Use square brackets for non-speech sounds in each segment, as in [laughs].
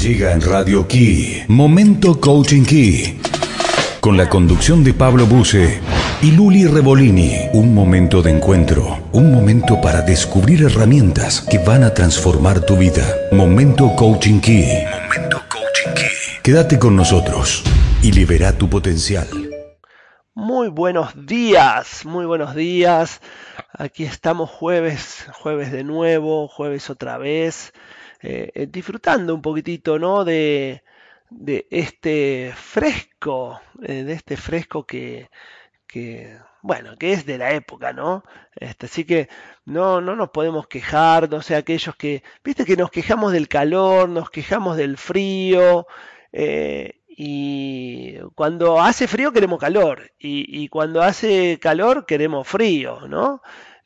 Llega en Radio Key, Momento Coaching Key, con la conducción de Pablo Buse y Luli Revolini. Un momento de encuentro, un momento para descubrir herramientas que van a transformar tu vida. Momento Coaching Key. Momento Coaching Key. Quédate con nosotros y libera tu potencial. Muy buenos días, muy buenos días. Aquí estamos jueves, jueves de nuevo, jueves otra vez, eh, eh, disfrutando un poquitito, ¿no? De, de este fresco, eh, de este fresco que, bueno, que es de la época, ¿no? Este, así que no, no nos podemos quejar, no sé, aquellos que, viste que nos quejamos del calor, nos quejamos del frío, y cuando hace frío queremos calor, y, y cuando hace calor queremos frío, ¿no?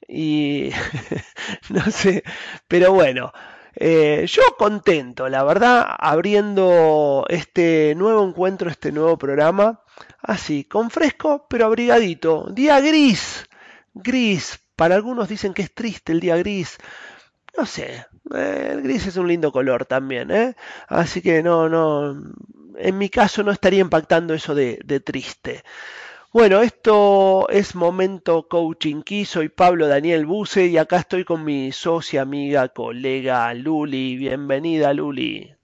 Y [laughs] no sé, pero bueno, eh, yo contento, la verdad, abriendo este nuevo encuentro, este nuevo programa, así, con fresco, pero abrigadito. Día gris, gris. Para algunos dicen que es triste el día gris. No sé, eh, el gris es un lindo color también, ¿eh? Así que no, no, en mi caso no estaría impactando eso de, de triste. Bueno, esto es Momento Coaching Key. Soy Pablo Daniel Buse y acá estoy con mi socia, amiga, colega Luli. Bienvenida, Luli.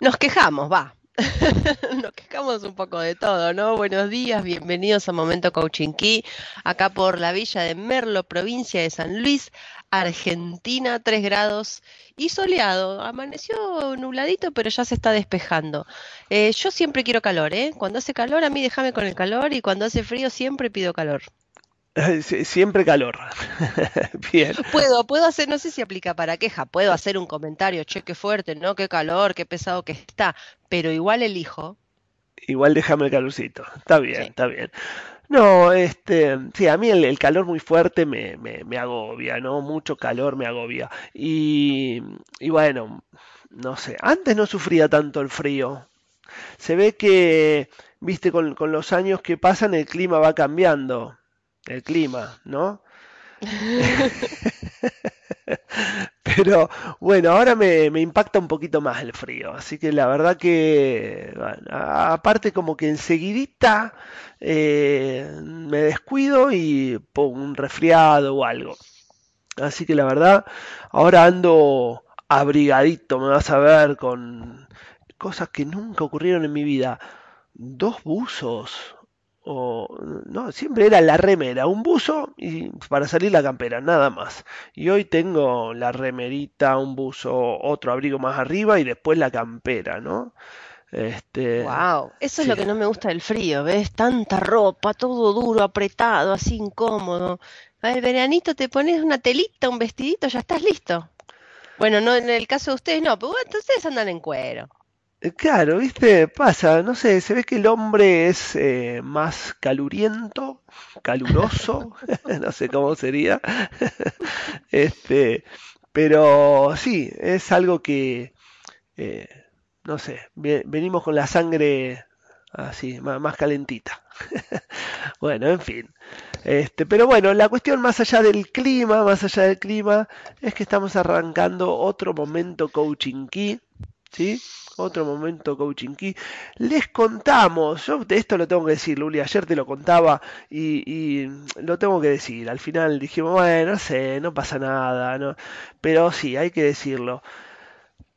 Nos quejamos, va. [laughs] Nos quejamos un poco de todo, ¿no? Buenos días, bienvenidos a Momento Coaching Key, acá por la villa de Merlo, provincia de San Luis, Argentina, 3 grados y soleado. Amaneció nubladito, pero ya se está despejando. Eh, yo siempre quiero calor, ¿eh? Cuando hace calor, a mí déjame con el calor y cuando hace frío siempre pido calor. [laughs] Siempre calor. [laughs] Bien. Puedo, puedo hacer, no sé si aplica para queja, puedo hacer un comentario, che, qué fuerte, ¿no? Qué calor, qué pesado que está, pero igual elijo. Igual déjame el calorcito. Está bien, está bien. No, este, sí, a mí el, calor muy fuerte me, me, agobia, ¿no? Mucho calor me agobia. Y, y bueno, no sé, antes no sufría tanto el frío. Se ve que, viste, con, con los años que pasan el clima va cambiando el clima, ¿no? [laughs] [laughs] Pero bueno, ahora me, impacta un poquito más el frío, así que la verdad que, aparte como que enseguidita eh, me descuido y pongo un resfriado o algo. Así que la verdad, ahora ando abrigadito, me vas a ver con cosas que nunca ocurrieron en mi vida. Dos buzos, o no, siempre era la remera, un buzo y para salir la campera, nada más. Y hoy tengo la remerita, un buzo, otro abrigo más arriba y después la campera, ¿no? Este, wow, eso es lo que no me gusta del frío, ¿ves? Tanta ropa, todo duro, apretado, así incómodo. El veranito te pones una telita, un vestidito, ya estás listo. Bueno, no en el caso de ustedes no, pero ustedes andan en cuero. Claro, viste, pasa, no sé, se ve que el hombre es eh, más caluriento, caluroso, [laughs] no sé cómo sería, [laughs] este, pero sí, es algo que, eh, no sé, venimos con la sangre así, más, calentita. [laughs] bueno, en fin. Este, pero bueno, la cuestión más allá del clima, más allá del clima, es que estamos arrancando otro momento coaching key, ¿sí? otro momento coaching key. Les contamos, yo esto lo tengo que decir, Luli, ayer te lo contaba y, lo tengo que decir. Al final dijimos, bueno, no sé, no pasa nada, ¿no? pero sí, hay que decirlo.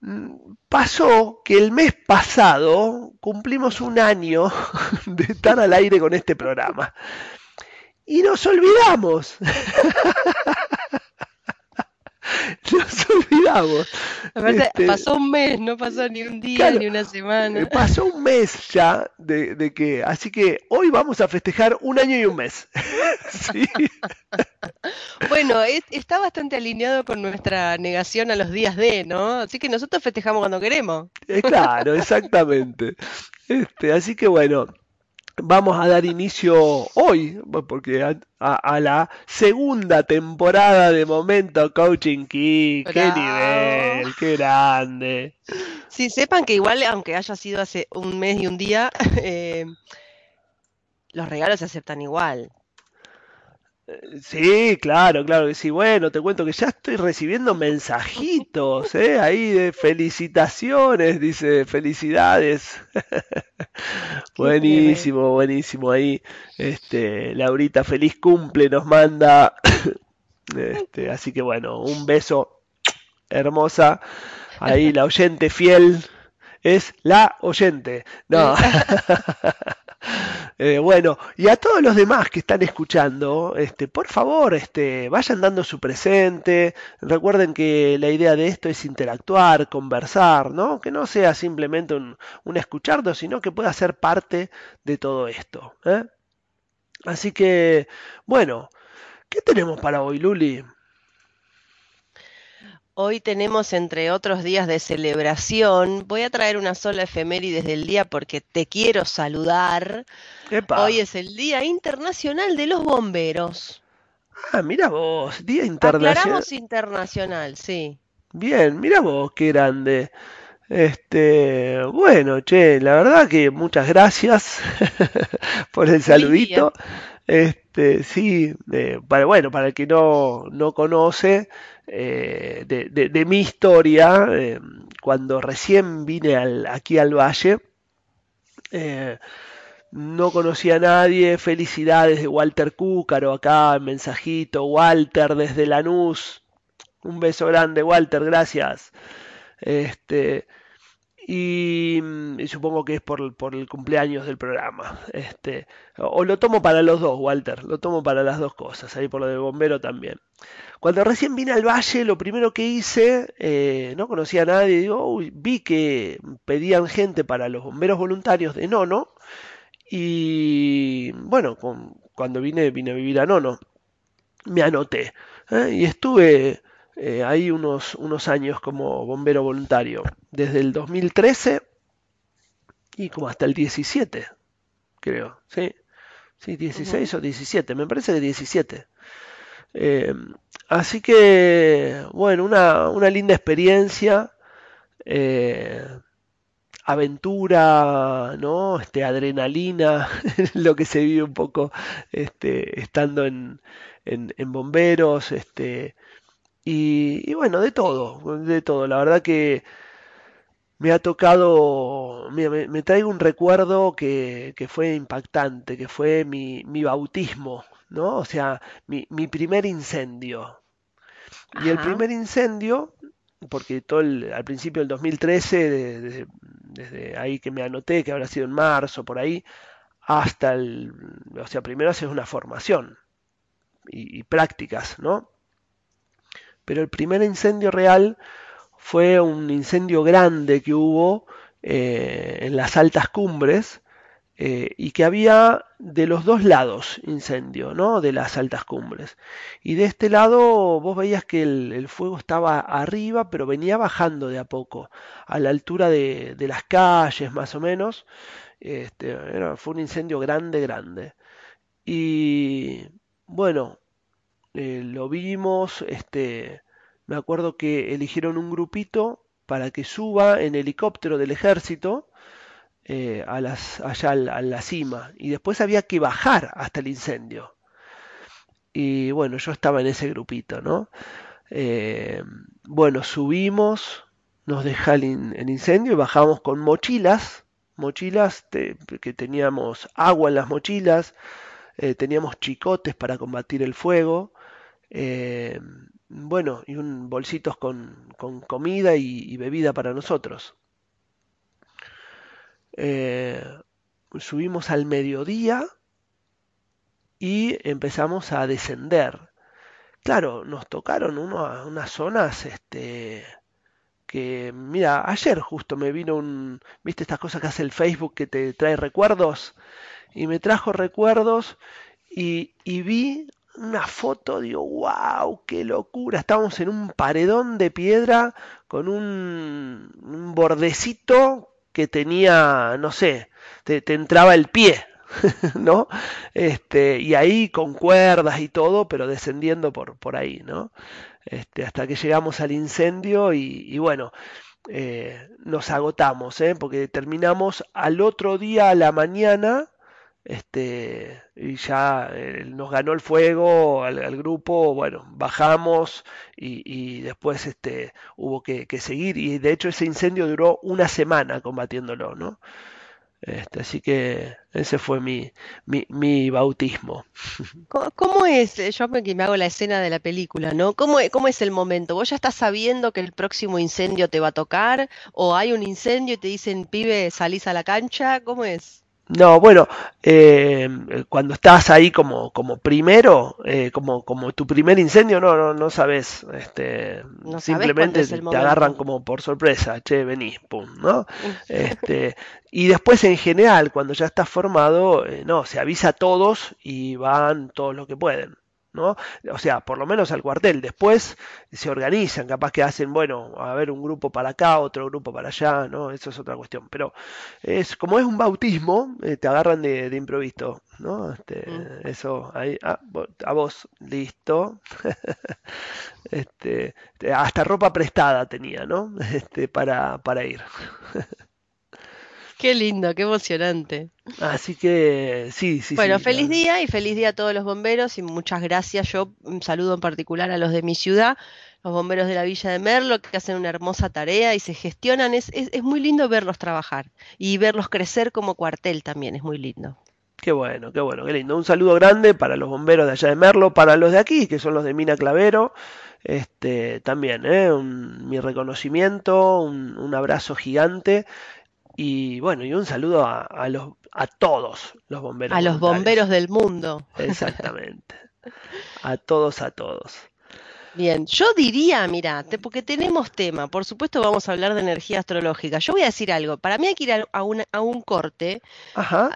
Mm, pasó que el mes pasado cumplimos un año [laughs] de estar al aire con este programa. Y nos olvidamos. [laughs] [laughs] Nos olvidamos. Este, pasó un mes, no pasó ni un día, ni una semana. Eh, pasó un mes ya de, que, así que hoy vamos a festejar un año y un mes. [laughs] [laughs] Bueno, está bastante alineado con nuestra negación a los días de, ¿no? Así que nosotros festejamos cuando queremos. Eh, claro, exactamente. Este, así que bueno, vamos a dar inicio hoy, porque a, la segunda temporada de Momento Coaching Key. ¡Qué nivel! ¡Qué grande! Sí, sepan que igual, aunque haya sido hace un mes y un día, [laughs] eh, los regalos se aceptan igual. Sí, claro, claro que sí. Bueno, te cuento que ya estoy recibiendo mensajitos, ¿eh? Ahí de felicitaciones, dice, felicidades. [laughs] Buenísimo, buenísimo. Ahí, este, Laurita, feliz cumple, nos manda. [coughs] Este, así que bueno, un beso, hermosa. Ahí la oyente fiel es la oyente. No. [laughs] Eh, bueno, y a todos los demás que están escuchando, este, por favor, este, vayan dando su presente. Recuerden que la idea de esto es interactuar, conversar, ¿no? Que no sea simplemente un, un sino que pueda ser parte de todo esto. ¿eh? Así que, bueno, ¿qué tenemos para hoy, Luli? Hoy tenemos, entre otros días de celebración, voy a traer una sola efeméride del día porque te quiero saludar. Epa. Hoy es el Día Internacional de los Bomberos. Ah, mira vos, Día Internacional. Aclaramos internacional, sí. Bien, mira vos, qué grande. Este, bueno, che, la verdad que muchas gracias [laughs] por el saludito. Este, sí, eh, para, bueno, para el que no, no conoce eh, de, de- mi historia, cuando recién vine al- aquí al Valle, eh, no conocía a nadie. Felicidades de Walter Cúcaro acá, mensajito, Walter desde Lanús. Un beso grande, Walter, gracias. Este, y, mm, y supongo que es por, por el cumpleaños del programa. Este, o, lo tomo para los dos, Walter, lo tomo para las dos cosas, ahí por lo del bombero también. Cuando recién vine al Valle, lo primero que hice, eh, no conocía a nadie, digo, uy, vi que pedían gente para los bomberos voluntarios de Nono, y bueno, cuando vine, vine a vivir a Nono, me anoté, ¿eh? y estuve eh, ahí unos, unos años como bombero voluntario, desde el 2013 y como hasta el 17, creo, ¿sí? Sí, Ujú. 16 o 17, me parece que 17. Eh, así que, bueno, una, una linda experiencia, eh, aventura, ¿no? Este, adrenalina, [laughs] lo que se vive un poco este, estando en, en, en bomberos, este, y, y bueno, de todo, de todo. La verdad que me ha tocado, mira, me, me traigo un recuerdo que, que fue impactante, que fue mi, mi bautismo, ¿no? O sea, mi, mi primer incendio. Y el primer incendio, porque todo el- al principio del 2013, de- de- desde ahí que me anoté, que habrá sido en marzo, por ahí, hasta el, o sea, primero haces una formación y, y prácticas, ¿no? Pero el primer incendio real fue un incendio grande que hubo eh, en las altas cumbres eh, y que había de los dos lados incendio, ¿no? De las altas cumbres. Y de este lado vos veías que el, fuego estaba arriba, pero venía bajando de a poco, a la altura de, de las calles más o menos. Este, fue un incendio grande, grande. Y bueno, eh, lo vimos, este, me acuerdo que eligieron un grupito para que suba en helicóptero del ejército eh, a las, allá al- a la cima y después había que bajar hasta el incendio. Y bueno, yo estaba en ese grupito, ¿no? Eh, bueno, subimos, nos deja el, el incendio y bajamos con mochilas, mochilas que teníamos agua en las mochilas, teníamos chicotes para combatir el fuego, eh, bueno, y un bolsitos con, con comida y, bebida para nosotros. Eh, subimos al mediodía y empezamos a descender. Claro, nos tocaron uno- unas zonas, este, que, mira, ayer justo me vino un, viste estas cosas que hace el Facebook que te trae recuerdos, y me trajo recuerdos y, y vi una foto, digo, wow, qué locura, estábamos en un paredón de piedra con un, bordecito que tenía, no sé, te, te entraba el pie, [laughs] ¿no? Este, y ahí con cuerdas y todo, pero descendiendo por, por ahí, ¿no? Este, hasta que llegamos al incendio y, y bueno, eh, nos agotamos, ¿eh? porque terminamos al otro día a la mañana, este, y ya eh, nos ganó el fuego al, grupo, bueno, bajamos y, después este, hubo que, seguir y de hecho ese incendio duró una semana combatiéndolo, ¿no? Este, así que ese fue mi, mi, bautismo. [laughs] ¿Cómo, es? Yo me, me hago la escena de la película, ¿no? ¿Cómo, ¿Cómo es el momento? ¿Vos ya estás sabiendo que el próximo incendio te va a tocar? ¿O hay un incendio y te dicen, pibe, salís a la cancha? ¿Cómo es? No, bueno, eh, cuando estás ahí como, como primero, eh, como, como tu primer incendio, no, no, no sabes, este, simplemente te agarran como por sorpresa, che, vení, pum, ¿no? Este, y después en general, cuando ya estás formado, eh, no, se avisa a todos y van todos los que pueden. ¿No? O sea, por lo menos al cuartel. Después se organizan, capaz que hacen, bueno, a ver, un grupo para acá, otro grupo para allá, ¿no? Eso es otra cuestión. Pero es como es un bautismo, eh, te agarran de, improviso, ¿no? Este, mm. Eso, ahí, ah, a vos, listo. [laughs] este, hasta ropa prestada tenía, ¿no? [laughs] Este, para, para ir. [laughs] Qué lindo, qué emocionante. Así que sí, sí. Bueno, feliz día y feliz día a todos los bomberos y muchas gracias. Yo un saludo en particular a los de mi ciudad, los bomberos de la Villa de Merlo, que hacen una hermosa tarea y se gestionan. Es, es, muy lindo verlos trabajar y verlos crecer como cuartel también, es muy lindo. Qué bueno, qué bueno, qué lindo. Un saludo grande para los bomberos de allá de Merlo, para los de aquí, que son los de Mina Clavero. Este, también, ¿eh? mi reconocimiento, un, un abrazo gigante y bueno, y un saludo a, los, a todos los bomberos. A los bomberos del mundo. Exactamente. a todos, a todos. Bien, yo diría, mira, porque tenemos tema, por supuesto vamos a hablar de energía astrológica. Yo voy a decir algo, para mí hay que ir a, un, a un corte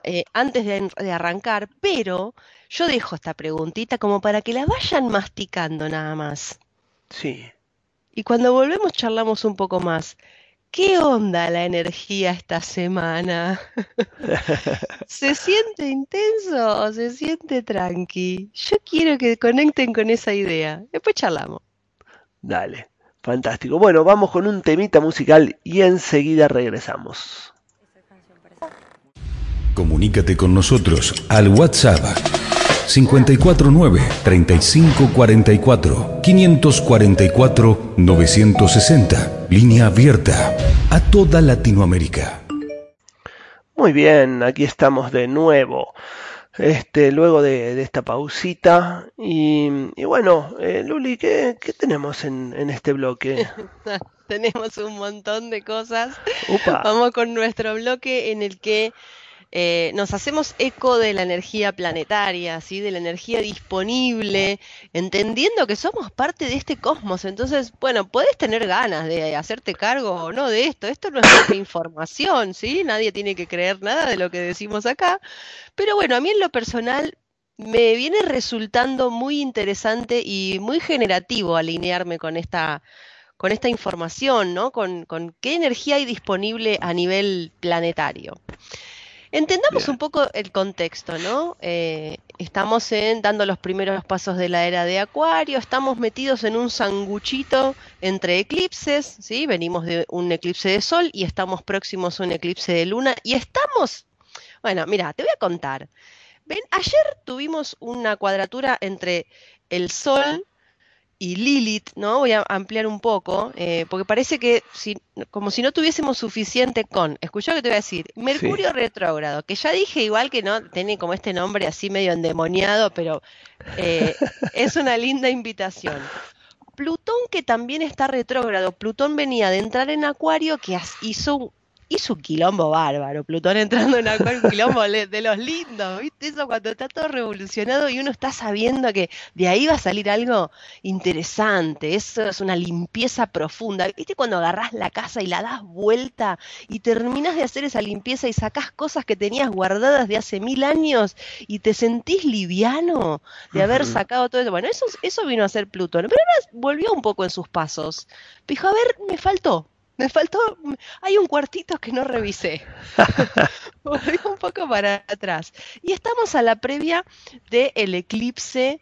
eh, antes de, de, arrancar, pero yo dejo esta preguntita como para que la vayan masticando nada más. Sí. Y cuando volvemos charlamos un poco más. ¿Qué onda la energía esta semana? [laughs] ¿Se siente intenso o se siente tranqui? Yo quiero que conecten con esa idea. Después charlamos. Dale, fantástico. Bueno, vamos con un temita musical y enseguida regresamos. Comunícate con nosotros al WhatsApp 549 3544 544 960 Línea abierta a toda Latinoamérica. Muy bien, aquí estamos de nuevo. Este, luego de, esta pausita. Y, bueno, eh, Luli, ¿qué, tenemos en, en, este bloque? [laughs] tenemos un montón de cosas. Vamos con nuestro bloque en el que eh, nos hacemos eco de la energía planetaria, ¿sí? de la energía disponible, entendiendo que somos parte de este cosmos. Entonces, bueno, puedes tener ganas de hacerte cargo o no de esto. Esto no es información, ¿sí? Nadie tiene que creer nada de lo que decimos acá. Pero bueno, a mí en lo personal me viene resultando muy interesante y muy generativo alinearme con esta con esta información, ¿no? Con qué energía hay disponible a nivel planetario. Entendamos un poco el contexto, ¿no? Eh, estamos en, dando los primeros pasos de la era de Acuario, estamos metidos en un sanguchito entre eclipses, ¿sí? Venimos de un eclipse de Sol y estamos próximos a un eclipse de Luna y estamos, bueno, mira, te voy a contar. Ven, ayer tuvimos una cuadratura entre el Sol y Lilith, ¿no? Voy a ampliar un poco, eh, porque parece que si, como si no tuviésemos suficiente con, escuchá lo que te voy a decir, Mercurio retrógrado, que ya dije igual que no, tiene como este nombre así medio endemoniado, pero eh, es una linda invitación. Plutón que también está retrógrado, Plutón venía de entrar en Acuario, que hizo hizo un quilombo bárbaro. Plutón entrando en un quilombo de los lindos, ¿viste? Eso cuando está todo revolucionado y uno está sabiendo que de ahí va a salir algo interesante. Eso es una limpieza profunda. ¿Viste cuando agarrás la casa y la das vuelta y terminas de hacer esa limpieza y sacás cosas que tenías guardadas de hace mil años y te sentís liviano de haber sacado todo eso? Bueno, eso, eso vino a ser Plutón, pero ahora volvió un poco en sus pasos. Dijo, a ver, me faltó, me faltó, hay un cuartito que no revisé. [laughs] Volví un poco para atrás. Y estamos a la previa del eclipse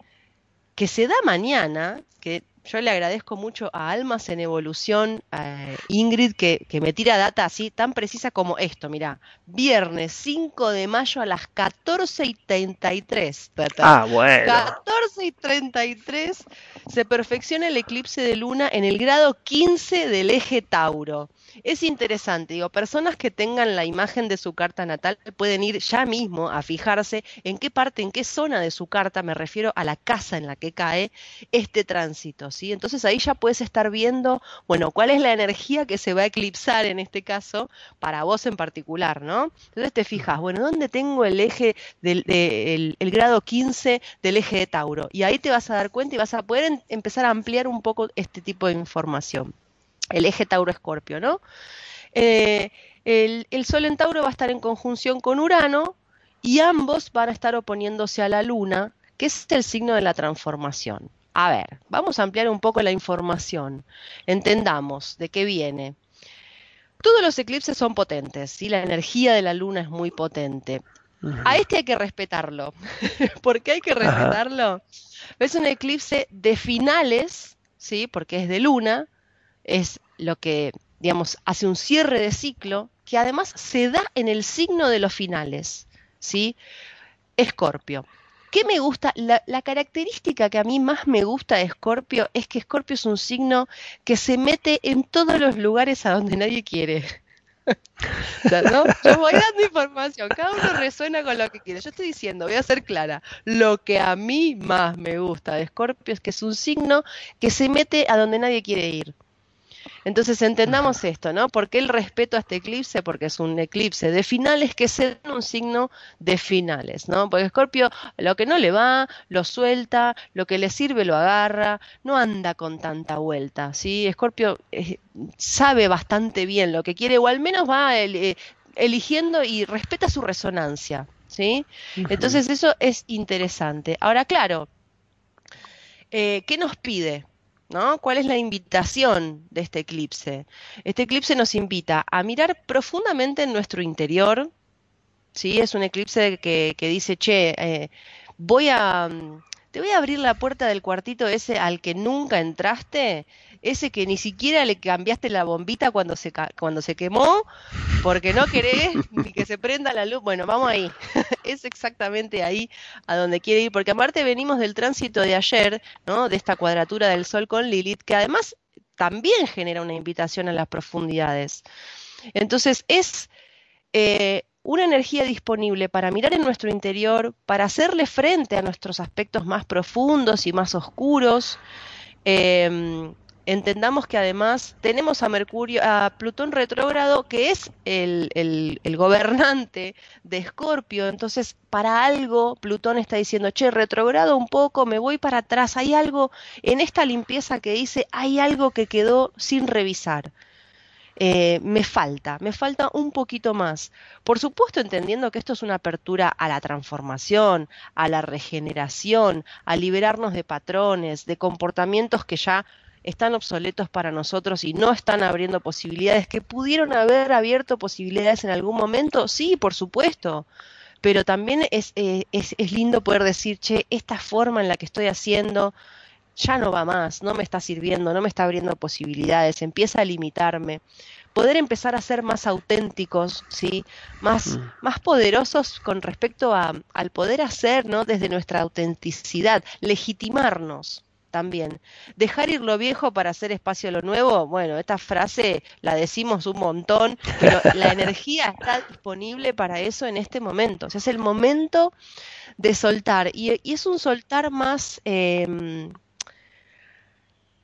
que se da mañana, que yo le agradezco mucho a Almas en Evolución, a Ingrid, que, me tira data así tan precisa como esto. Mira, viernes 5 de mayo a las 14 y 33. Ah, bueno. 14 y 33 se perfecciona el eclipse de luna en el grado 15 del eje Tauro. Es interesante, digo, personas que tengan la imagen de su carta natal pueden ir ya mismo a fijarse en qué parte, en qué zona de su carta, me refiero a la casa en la que cae este tránsito, ¿sí? Entonces ahí ya puedes estar viendo, bueno, cuál es la energía que se va a eclipsar en este caso para vos en particular, ¿no? Entonces te fijas, bueno, ¿dónde tengo el eje del el, grado 15 del eje de Tauro? Y ahí te vas a dar cuenta y vas a poder empezar a ampliar un poco este tipo de información el eje Tauro-Escorpio, ¿no? Eh, el, el, Sol en Tauro va a estar en conjunción con Urano y ambos van a estar oponiéndose a la Luna, que es el signo de la transformación. A ver, vamos a ampliar un poco la información. Entendamos de qué viene. Todos los eclipses son potentes, y la energía de la Luna es muy potente. A este hay que respetarlo. [laughs] ¿Por qué hay que respetarlo? Es un eclipse de finales, ¿sí? porque es de luna, es lo que, digamos, hace un cierre de ciclo que además se da en el signo de los finales, ¿sí? Escorpio. ¿Qué me gusta? La, característica que a mí más me gusta de Escorpio es que Escorpio es un signo que se mete en todos los lugares a donde nadie quiere. [laughs] ¿no? Yo voy dando información, cada uno resuena con lo que quiere. Yo estoy diciendo, voy a ser clara, lo que a mí más me gusta de Escorpio es que es un signo que se mete a donde nadie quiere ir. Entonces entendamos esto, ¿no? ¿Por qué el respeto a este eclipse? Porque es un eclipse de finales que se dan un signo de finales, ¿no? Porque Escorpio lo que no le va, lo suelta, lo que le sirve lo agarra, no anda con tanta vuelta, ¿sí? Escorpio eh, sabe bastante bien lo que quiere o al menos va eh, eligiendo y respeta su resonancia, ¿sí? Entonces eso es interesante. Ahora, claro, eh, ¿qué nos pide? ¿No? ¿Cuál es la invitación de este eclipse? Este eclipse nos invita a mirar profundamente en nuestro interior, ¿sí? Es un eclipse que, dice, che, eh, voy a, te voy a abrir la puerta del cuartito ese al que nunca entraste ese que ni siquiera le cambiaste la bombita cuando se, cuando se quemó, porque no querés ni que se prenda la luz. Bueno, vamos ahí. [laughs] es exactamente ahí a donde quiere ir, porque aparte venimos del tránsito de ayer, ¿no? De esta cuadratura del Sol con Lilith, que además también genera una invitación a las profundidades. Entonces es eh, una energía disponible para mirar en nuestro interior, para hacerle frente a nuestros aspectos más profundos y más oscuros. Em, entendamos que además tenemos a Mercurio, a Plutón retrógrado, que es el, gobernante de Escorpio. Entonces, para algo, Plutón está diciendo, che, retrogrado un poco, me voy para atrás. Hay algo en esta limpieza que dice, hay algo que quedó sin revisar. Eh, me falta, me falta un poquito más. Por supuesto, entendiendo que esto es una apertura a la transformación, a la regeneración, a liberarnos de patrones, de comportamientos que ya están obsoletos para nosotros y no están abriendo posibilidades, que pudieron haber abierto posibilidades en algún momento, sí, por supuesto, pero también es, eh, es, es lindo poder decir, che, esta forma en la que estoy haciendo ya no va más, no me está sirviendo, no me está abriendo posibilidades, empieza a limitarme poder empezar a ser más auténticos, ¿sí? más, mm. más poderosos con respecto a, al poder hacer ¿no? desde nuestra autenticidad, legitimarnos también. Dejar ir lo viejo para hacer espacio a lo nuevo, bueno, esta frase la decimos un montón, pero [laughs] la energía está disponible para eso en este momento. O sea, es el momento de soltar. Y, es un soltar más... Em,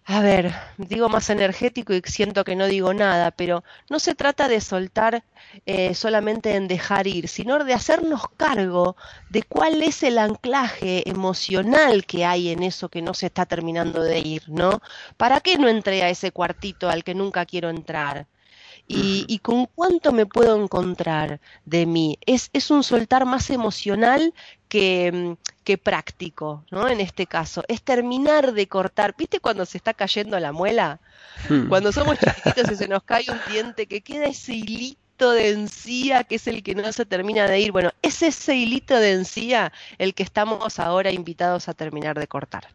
a ver, digo más energético y siento que no digo nada, pero no se trata de soltar eh, solamente en dejar ir, sino de hacernos cargo de cuál es el anclaje emocional que hay en eso que no se está terminando de ir, ¿no? ¿Para qué no entré a ese cuartito al que nunca quiero entrar? y, con cuánto me puedo encontrar de mí. Es, es un soltar más emocional que, mm, que, práctico, ¿no? En este caso, es terminar de cortar. ¿Viste cuando se está cayendo la muela? Hmm. Cuando somos chiquititos y se nos cae un diente, que queda ese hilito de encía que es el que no se termina de ir. Bueno, es ese hilito de encía el que estamos ahora invitados a terminar de cortar.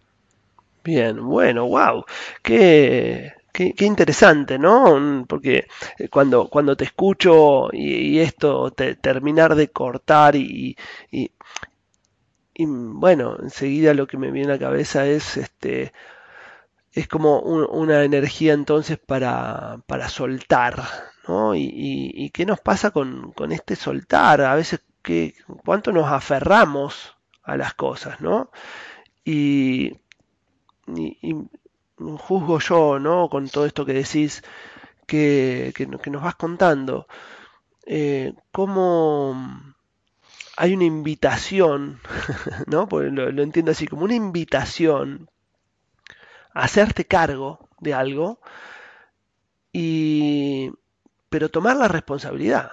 Bien, bueno, wow. Qué, qué, qué interesante, ¿no? Porque eh, cuando, cuando te escucho y, y esto, te- terminar de cortar y, y, y, bueno, enseguida lo que me viene a la cabeza es este, es como un- una energía entonces para, para soltar, ¿no? Y, y- qué nos pasa con, con este soltar, a veces que, cuánto nos aferramos a las cosas, ¿no? Y, y- juzgo yo, ¿no? Con todo esto que decís, que, que, que nos vas contando, eh, cómo hay una invitación, [laughs] ¿no? Porque lo, entiendo así, como una invitación a hacerte cargo de algo y pero tomar la responsabilidad,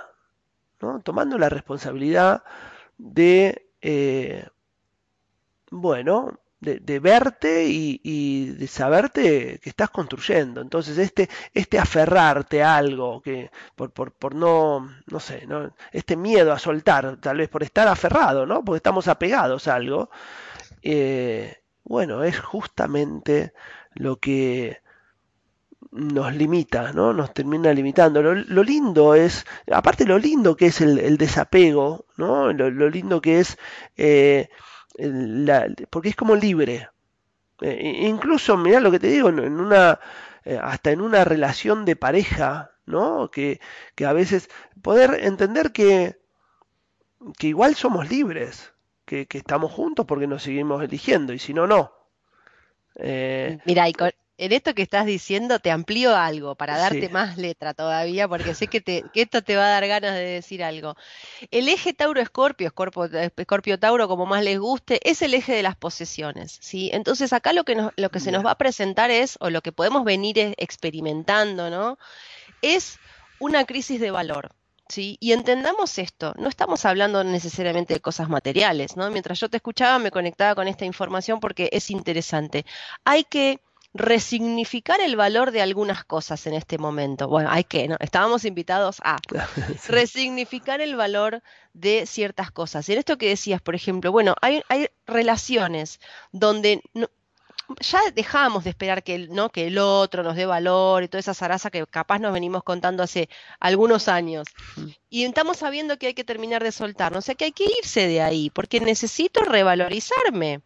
¿no? Tomando la responsabilidad de, eh, bueno, de, verte y, de saberte que estás construyendo. Entonces, este, este aferrarte a algo que por, por, por no, no sé, ¿no? Este miedo a soltar, tal vez por estar aferrado, ¿no? Porque estamos apegados a algo, eh, bueno, es justamente lo que nos limita, ¿no? Nos termina limitando. Lo, lo lindo es, aparte lo lindo que es el, desapego, ¿no? Lo, lo lindo que es, eh, la- porque es como libre. Eh, incluso, mirá lo que te digo, en una, eh, hasta en una relación de pareja, ¿no? Que, que a veces poder entender que, que igual somos libres, que, que estamos juntos porque nos seguimos eligiendo, y si no, no. Eh, Mira, en esto que estás diciendo te amplío algo para sí, darte más letra todavía, porque sé que, te, que esto te va a dar ganas de decir algo. El eje Tauro-Escorpio, Escorpio, Escorpio-Tauro, como más les guste, es el eje de las posesiones, ¿sí? Entonces acá lo que nos, lo que se nos va a presentar es, o lo que podemos venir es- experimentando, ¿no? Es una crisis de valor. ¿Sí? Y entendamos esto, no estamos hablando necesariamente de cosas materiales, ¿no? Mientras yo te escuchaba me conectaba con esta información porque es interesante. Hay que resignificar el valor de algunas cosas en este momento. Bueno, hay que, ¿no? Estábamos invitados a [laughs] resignificar el valor de ciertas cosas. Y en esto que decías, por ejemplo, bueno, hay, hay relaciones donde no- ya dejamos de esperar que el, ¿no? que el otro nos dé valor y toda esa zaraza que capaz nos venimos contando hace algunos años. Y estamos sabiendo que hay que terminar de soltarnos, o sea que hay que irse de ahí, porque necesito revalorizarme.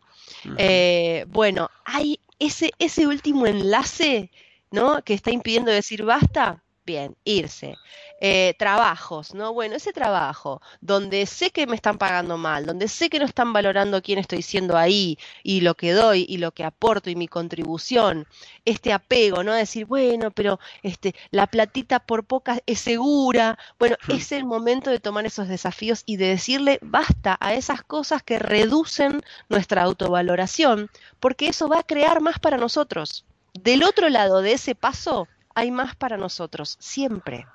Eh, bueno, hay ese, ese último enlace, ¿no? Que está impidiendo decir basta. Bien, irse. Eh, trabajos, ¿no? Bueno, ese trabajo donde sé que me están pagando mal, donde sé que no están valorando quién estoy siendo ahí y lo que doy y lo que aporto y mi contribución, este apego, ¿no? Decir, bueno, pero este, la platita por poca es segura. Bueno, ujú. es el momento de tomar esos desafíos y de decirle basta a esas cosas que reducen nuestra autovaloración, porque eso va a crear más para nosotros. Del otro lado de ese paso hay más para nosotros, siempre.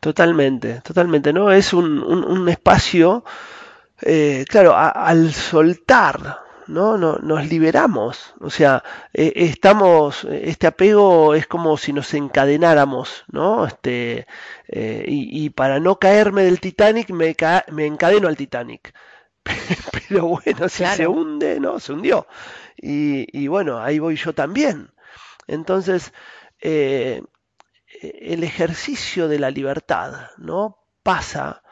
Totalmente, totalmente, ¿no? Es un, un- un espacio, eh, claro, a- al soltar, ¿no? No- Nos liberamos, o sea, eh, estamos, este apego es como si nos encadenáramos, ¿no? Este, eh, y, y para no caerme del Titanic me, ca- me encadeno al Titanic. [laughs] Pero bueno, si se hunde, ¿no? Se hundió. Y, y bueno, ahí voy yo también. Entonces, eh, el ejercicio de la libertad, ¿no? Pasa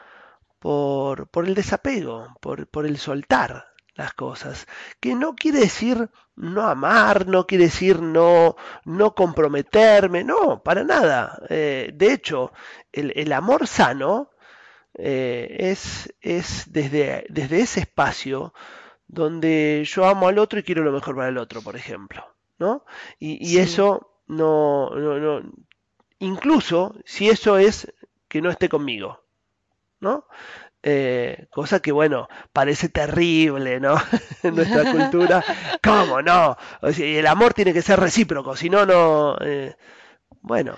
por, por el desapego, por, por el soltar las cosas, que no quiere decir no amar, no quiere decir no, no comprometerme, no, para nada. Eh, de hecho, el, el amor sano eh, es, es desde, desde ese espacio donde yo amo al otro y quiero lo mejor para el otro, por ejemplo, ¿no? Y, y Sí, eso no, no, no, incluso si eso es que no esté conmigo, ¿no? Eh, cosa que, bueno, parece terrible, ¿no? [laughs] En nuestra [laughs] cultura, ¿cómo no? O sea, y el amor tiene que ser recíproco, si no, no, eh, bueno,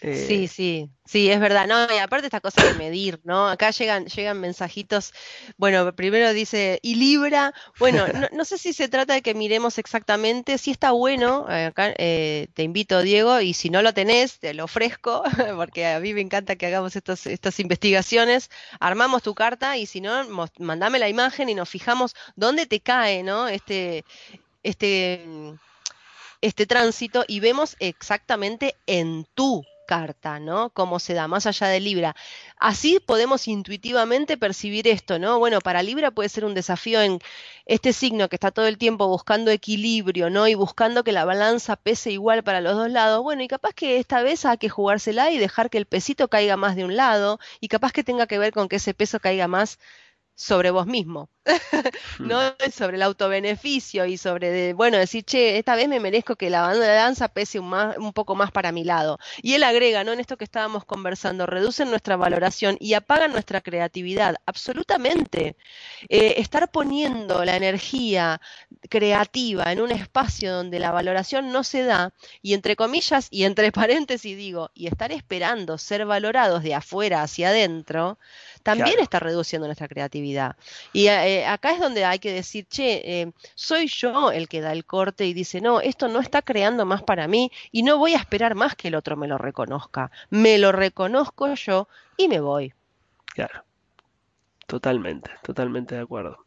eh, sí, sí, es verdad. No, y aparte esta cosa de medir, ¿no? Acá llegan, llegan mensajitos. Bueno, primero dice, y Libra, bueno, no, [laughs] no sé si se trata de que miremos exactamente, si está bueno, eh, acá eh, te invito, Diego, y si no lo tenés, te lo ofrezco, [laughs] porque a mí me encanta que hagamos estos, estas investigaciones. Armamos tu carta y si no, mandame la imagen y nos fijamos dónde te cae, ¿no? Este, este, este tránsito y vemos exactamente en tu carta, ¿no? Cómo se da, más allá de Libra. Así podemos intuitivamente percibir esto, ¿no? Bueno, para Libra puede ser un desafío en este signo que está todo el tiempo buscando equilibrio, ¿no? Y buscando que la balanza pese igual para los dos lados. Bueno, y capaz que esta vez hay que jugársela y dejar que el pesito caiga más de un lado, y capaz que tenga que ver con que ese peso caiga más sobre vos mismo, [laughs] no hmm. sobre el autobeneficio y sobre, bueno, decir, che, esta vez me merezco que la banda de danza pese un, más, un poco más para mi lado. Y él agrega, ¿no? En esto que estábamos conversando, reducen nuestra valoración y apagan nuestra creatividad, absolutamente. Eh, estar poniendo la energía creativa en un espacio donde la valoración no se da, y entre comillas y entre [laughs] paréntesis digo, y estar esperando ser valorados de afuera hacia adentro, también está reduciendo nuestra creatividad. Y eh, acá es donde hay que decir, che, eh, soy yo el que da el corte y dice, no, esto no está creando más para mí y no voy a esperar más que el otro me lo reconozca. Me lo reconozco yo y me voy. Claro, totalmente, totalmente de acuerdo.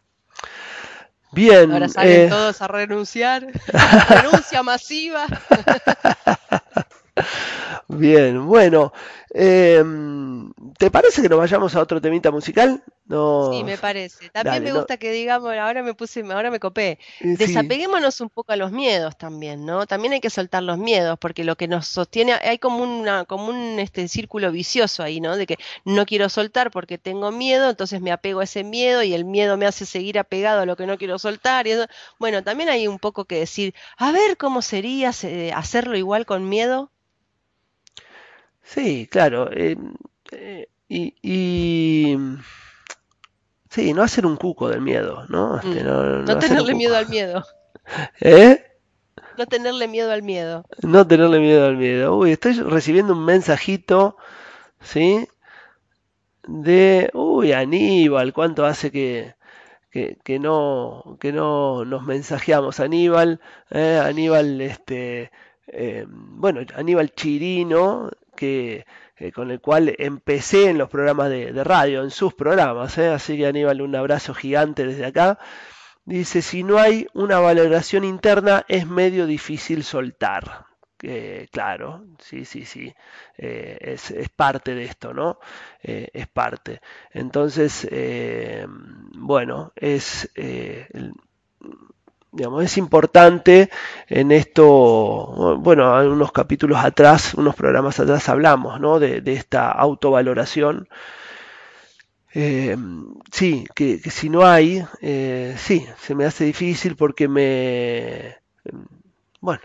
Bien. Ahora salen eh, todos a renunciar. [laughs] Renuncia masiva. [laughs] Bien, bueno, em, ¿te parece que nos vayamos a otro temita musical? No... Sí, me parece. También me gusta que digamos, ahora me puse, ahora me copé. Desapeguémonos un poco a los miedos también, ¿no? También hay que soltar los miedos, porque lo que nos sostiene, hay como una, como un este círculo vicioso ahí, ¿no? De que no quiero soltar porque tengo miedo, entonces me apego a ese miedo y el miedo me hace seguir apegado a lo que no quiero soltar. Y Bueno, también hay un poco que decir, a ver cómo sería hacerlo igual con miedo. Sí, claro. Eh, eh, y, sí, no hacer un cuco del miedo, ¿no? Este, mm. no, tenerle miedo al miedo. [laughs] ¿Eh? No tenerle miedo al miedo. No tenerle miedo al miedo. Uy, estoy recibiendo un mensajito, ¿sí? De, uy, Aníbal, ¿cuánto hace que, que, no, que no nos mensajeamos? Aníbal, Aníbal, este, bueno, Aníbal Chirino, eh, con el cual empecé en los programas de, radio, en sus programas. ¿eh? Así que Aníbal, un abrazo gigante desde acá. Dice, si no hay una valoración interna es medio difícil soltar. claro, sí, sí, sí, eh, es, parte de esto, ¿no? es parte. Entonces, bueno, es digamos, es importante en esto, bueno, en unos capítulos atrás, unos programas atrás hablamos, ¿no? De, esta autovaloración. Eh, sí, que, si no hay, eh, sí, se me hace difícil porque me, bueno,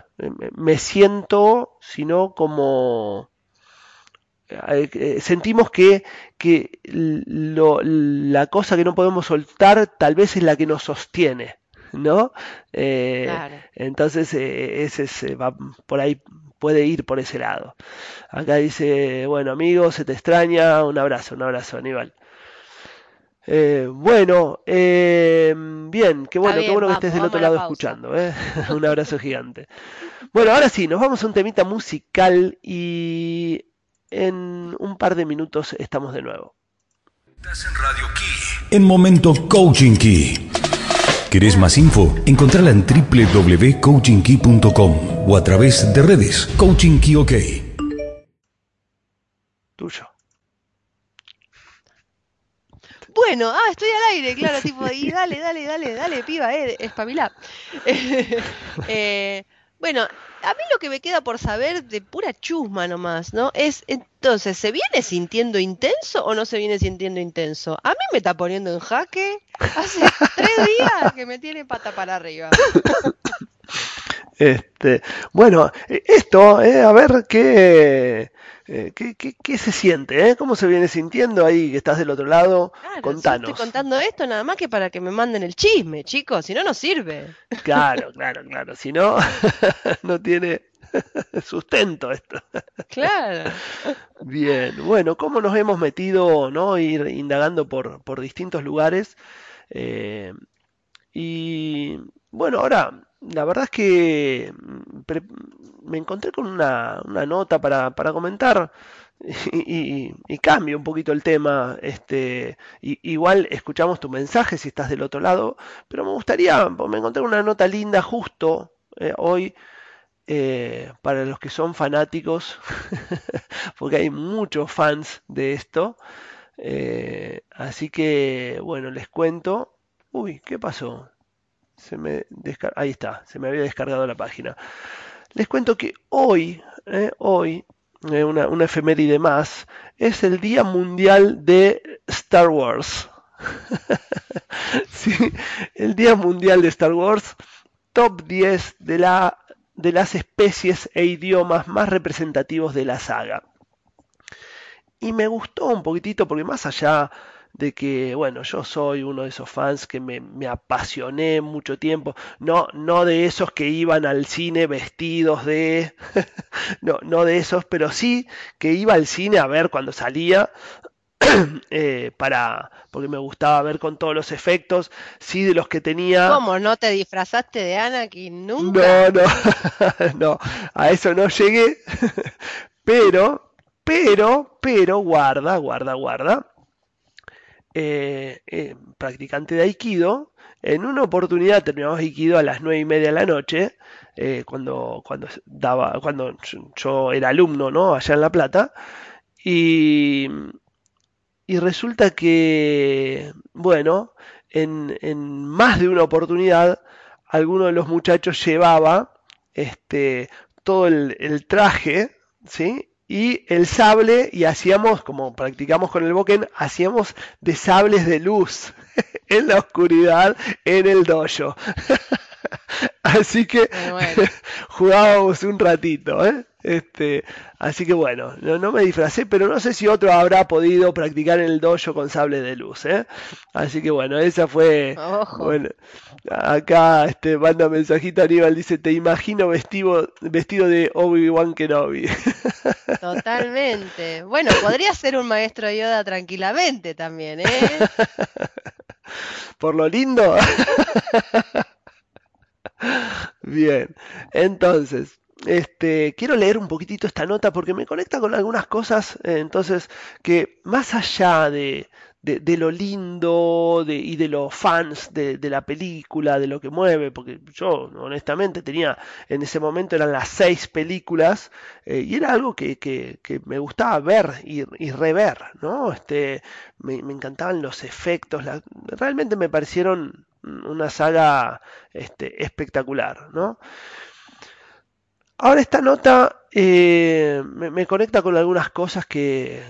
me siento, sino como, eh, sentimos que, que la cosa que no podemos soltar tal vez es la que nos sostiene. ¿No? Eh, entonces, eh, ese se va por ahí, puede ir por ese lado. Acá dice, bueno, amigo, se te extraña, un abrazo, un abrazo, Aníbal. Eh, bueno, bien, qué bueno, qué bueno que estés del otro lado escuchando. [laughs] un abrazo gigante. Bueno, ahora sí, nos vamos a un temita musical y en un par de minutos estamos de nuevo. en Radio Key. En Momento Coaching Key. ¿Querés más info? Encontrala en www.coachingkey.com o a través de redes Coaching Key OK. Tuyo. Bueno, ah, estoy al aire, claro, [laughs] tipo, y dale, dale, dale, dale, piba, eh, espabilá. [laughs] eh, bueno, a mí lo que me queda por saber de pura chusma nomás, ¿no? Es entonces, ¿se viene sintiendo intenso o no se viene sintiendo intenso? A mí me está poniendo en jaque hace [laughs] tres días que me tiene pata para arriba. Este, bueno, esto, eh, a ver qué, eh, ¿qué, qué, se siente? Eh? ¿Cómo se viene sintiendo ahí que estás del otro lado? Contanos. estoy contando esto nada más que para que me manden el chisme, chicos, si no, no sirve. Claro, claro, claro. Si no, [laughs] no tiene [laughs] sustento esto. Claro. Bien, bueno, ¿cómo nos hemos metido, no? Ir indagando por, por distintos lugares. Eh, y bueno, ahora la verdad es que mm, me encontré con una, nota para, comentar [laughs] y, cambio un poquito el tema. Este, igual escuchamos tu mensaje si estás del otro lado, pero me gustaría, me encontré una nota linda justo eh, hoy eh, para los que son fanáticos, [laughs] porque hay muchos fans de esto. Eh, así que, bueno, les cuento. Uy, ¿qué pasó? Se me Ahí está, se me había descargado la página. Les cuento que hoy, eh, hoy, una, una efeméride más, es el Día Mundial de Star Wars. [laughs] sí, el Día Mundial de Star Wars, top 10 de, la, de las especies e idiomas más representativos de la saga. Y me gustó un poquitito porque más allá de que, bueno, yo soy uno de esos fans que me, me, apasioné mucho tiempo, no, no de esos que iban al cine vestidos de, [laughs] no, no de esos, pero sí que iba al cine a ver cuando salía [clears throat] eh, para porque me gustaba ver con todos los efectos, sí de los que tenía. ¿Cómo no te disfrazaste de Anakin nunca? No, no, [laughs] no, a eso no llegué, [laughs] pero, pero, pero, guarda, guarda, guarda. Eh, eh, practicante de Aikido, en una oportunidad terminamos Aikido a las nueve y media de la noche, eh, cuando, cuando, daba, cuando yo era alumno ¿no? allá en La Plata, y, y resulta que, bueno, en, en, más de una oportunidad, alguno de los muchachos llevaba este, todo el, el traje, ¿sí? Y el sable y hacíamos, como practicamos con el boken, hacíamos de sables de luz [laughs] en la oscuridad en el dojo. [laughs] así que [laughs] jugábamos un ratito, ¿eh? Este, así que bueno, no, me disfracé, pero no sé si otro habrá podido practicar en el dojo con sable de luz, ¿eh? Así que bueno, esa fue. Bueno, acá este manda mensajito Aníbal, dice, te imagino vestido, vestido de Obi-Wan Kenobi. [laughs] Totalmente. Bueno, podría ser un maestro Yoda tranquilamente también, ¿eh? [laughs] Por lo lindo. [laughs] Bien, entonces, este, quiero leer un poquitito esta nota porque me conecta con algunas cosas, eh, entonces, que más allá de, de, lo lindo y de los fans de, la película, de lo que mueve, porque yo honestamente tenía, en ese momento eran las seis películas eh, y era algo que, que, me gustaba ver y, rever, ¿no? Este, me, encantaban los efectos, realmente me parecieron una saga este, espectacular, ¿no? Ahora esta nota eh, me, conecta con algunas cosas que,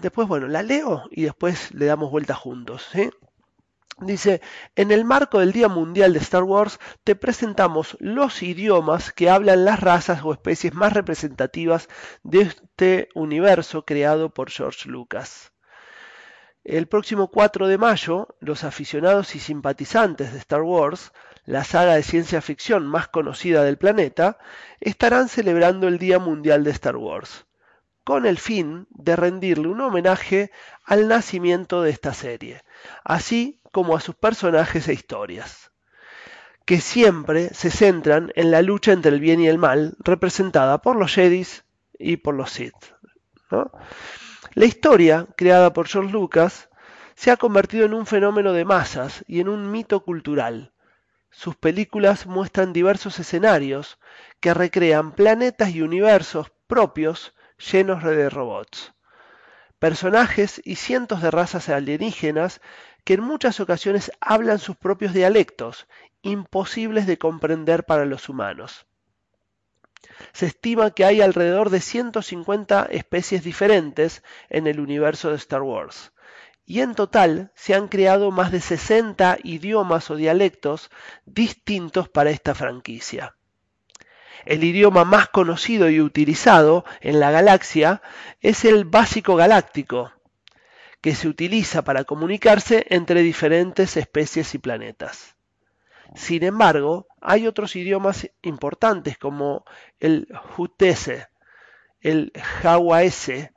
después, bueno, la leo y después le damos vuelta juntos. Dice, en el marco del Día Mundial de Star Wars te presentamos los idiomas que hablan las razas o especies más representativas de este universo creado por George Lucas. El próximo 4 de mayo, los aficionados y simpatizantes de Star Wars la saga de ciencia ficción más conocida del planeta, estarán celebrando el Día Mundial de Star Wars, con el fin de rendirle un homenaje al nacimiento de esta serie, así como a sus personajes e historias, que siempre se centran en la lucha entre el bien y el mal, representada por los Jedis y por los Sith. La historia, creada por George Lucas, se ha convertido en un fenómeno de masas y en un mito cultural, sus películas muestran diversos escenarios que recrean planetas y universos propios llenos de robots, personajes y cientos de razas alienígenas que en muchas ocasiones hablan sus propios dialectos, imposibles de comprender para los humanos. Se estima que hay alrededor de 150 especies diferentes en el universo de Star Wars, y en total se han creado más de 60 idiomas o dialectos distintos para esta franquicia. El idioma más conocido y utilizado en la galaxia es el básico galáctico, que se utiliza para comunicarse entre diferentes especies y planetas. Sin embargo, hay otros idiomas importantes como el Jutese, el Jawaese,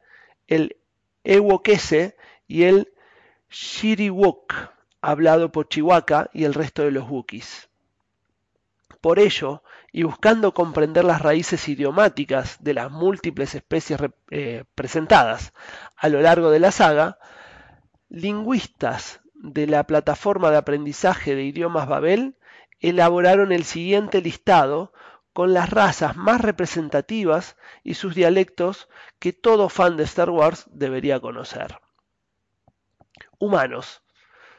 el Ewokese y el Shiriwok, hablado por Chihuahua y el resto de los Wookiees. Por ello, y buscando comprender las raíces idiomáticas de las múltiples especies eh, presentadas a lo largo de la saga, lingüistas de la plataforma de aprendizaje de idiomas Babel elaboraron el siguiente listado con las razas más representativas y sus dialectos que todo fan de Star Wars debería conocer. Humanos.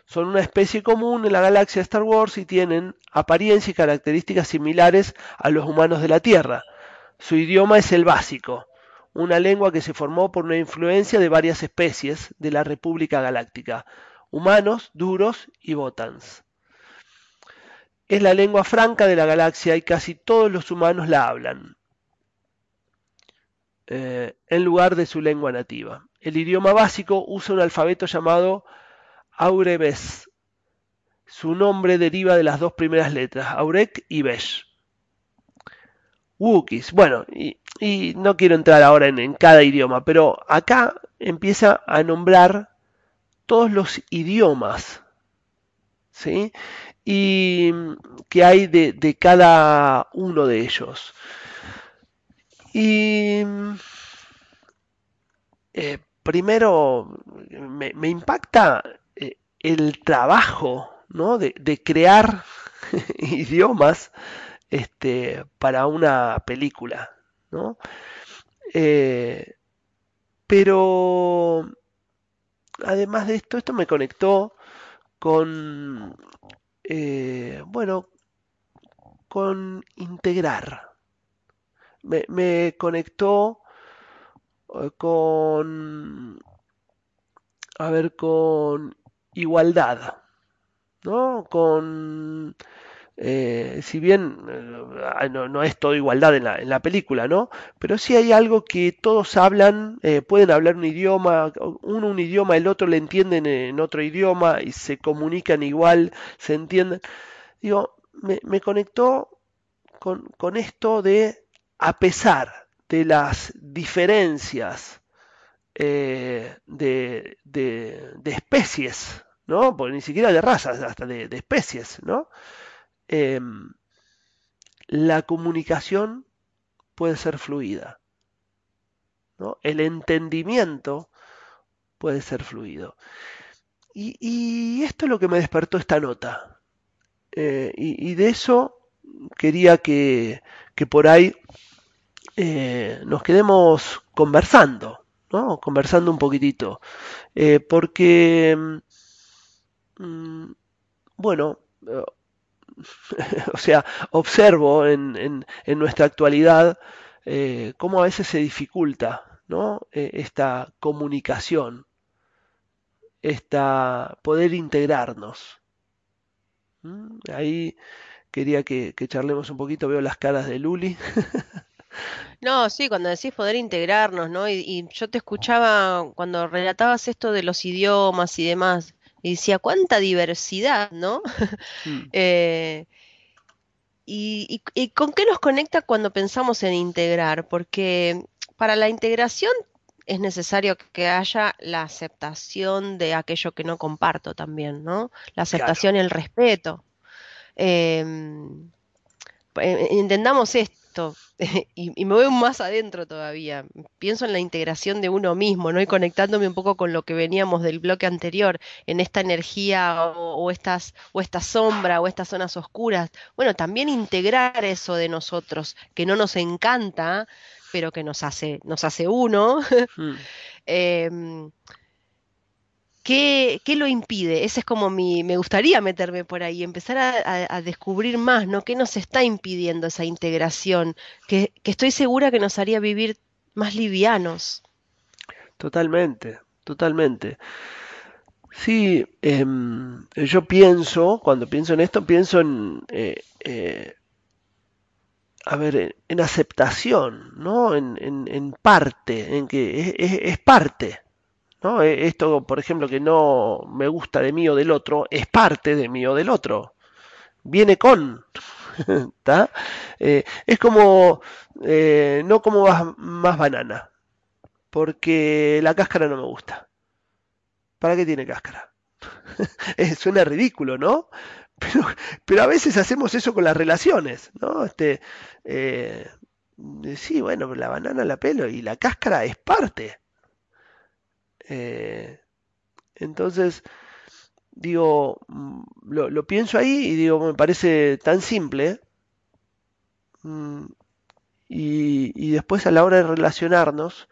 Son una especie común en la galaxia Star Wars y tienen apariencia y características similares a los humanos de la Tierra. Su idioma es el básico, una lengua que se formó por una influencia de varias especies de la República Galáctica, humanos, duros y botans. Es la lengua franca de la galaxia y casi todos los humanos la hablan, eh, en lugar de su lengua nativa. El idioma básico usa un alfabeto llamado Aurebes. Su nombre deriva de las dos primeras letras, Aurek y Besh. Wookiees. Bueno, y, no quiero entrar ahora en, cada idioma, pero acá empieza a nombrar todos los idiomas, ¿sí? Y que hay de, cada uno de ellos. Y eh, primero me, impacta eh, el trabajo ¿no? de, crear [laughs] idiomas este, para una película, ¿no? Eh, pero además de esto, esto me conectó con, eh, bueno, con integrar. Me, conectó con, a ver, con igualdad, ¿no? Con eh, si bien eh, no, es todo igualdad en la, película, ¿no? Pero sí hay algo que todos hablan, eh, pueden hablar un idioma, uno un idioma, el otro le entienden en otro idioma y se comunican igual, se entienden. Digo, me, conectó con, esto de, a pesar de las diferencias de, especies, ¿no? Porque ni siquiera de razas, hasta de, de especies, ¿no? Em, la comunicación puede ser fluida. ¿no? El entendimiento puede ser fluido. Y, esto es lo que me despertó esta nota. Eh, y, de eso quería que, por ahí eh, nos quedemos conversando, ¿no? Conversando un poquitito. Eh, porque, mm, bueno, [laughs] o sea, observo en, nuestra actualidad eh, cómo a veces se dificulta ¿no? Esta comunicación, esta poder integrarnos. ¿Mm? Ahí quería que, charlemos un poquito, veo las caras de Luli. [laughs] No, sí, cuando decís poder integrarnos, ¿no? y, yo te escuchaba cuando relatabas esto de los idiomas y demás, y decía, cuánta diversidad, ¿no? Mm. [laughs] Eh, y, con qué nos conecta cuando pensamos en integrar? Porque para la integración es necesario que haya la aceptación de aquello que no comparto también, ¿no? La aceptación y el respeto. Em, eh, entendamos esto, [laughs] y, me voy más adentro todavía. Pienso en la integración de uno mismo, ¿no? Y conectándome un poco con lo que veníamos del bloque anterior, en esta energía o, estas, o esta sombra o estas zonas oscuras. Bueno, también integrar eso de nosotros, que no nos encanta, pero que nos hace, nos hace uno. Hmm. [laughs] ¿Qué, lo impide? Ese es como mi, me gustaría meterme por ahí, empezar a, descubrir más, ¿no? ¿Qué nos está impidiendo esa integración? Que, estoy segura que nos haría vivir más livianos. Totalmente, totalmente. Sí, em, yo pienso, cuando pienso en esto, pienso en, eh, eh, a ver, en, aceptación, ¿no? En, parte, en que es parte, ¿no? E, esto, por ejemplo, que no me gusta de mí o del otro, es parte de mí o del otro. Viene con. [laughs] Eh, es como, eh, no como más, banana, porque la cáscara no me gusta. ¿Para qué tiene cáscara? [laughs] Suena ridículo, ¿no? [laughs] Pero, pero, a veces hacemos eso con las relaciones, ¿no? Este, eh, sí, bueno, la banana la pelo y la cáscara es parte. Eh, entonces, digo, mm, lo, pienso ahí y digo, me parece tan simple, Mm, y, después a la hora de relacionarnos,